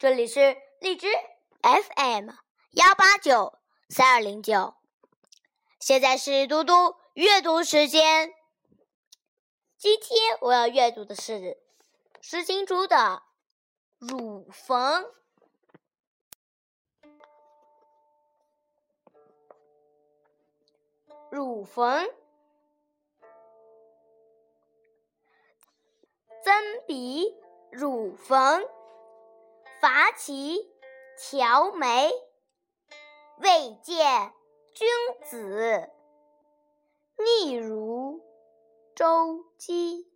这里是荔枝 FM 幺八九三二零九。现在是嘟嘟阅读时间。今天我要阅读的是石金珠的《乳房》。乳房，增鼻乳房，发起调眉，未见君子，逆如周姬。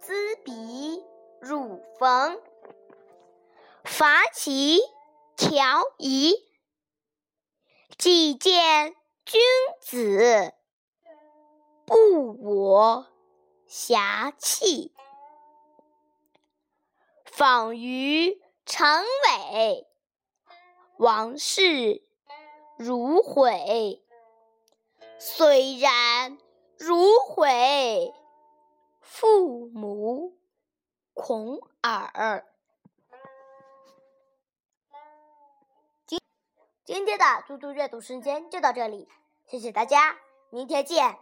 滋鼻乳房，发起调仪，既见。君子不我侠气，访于长尾，王事如悔。虽然如悔，父母恐耳。今天的嘟嘟阅读时间就到这里，谢谢大家，明天见。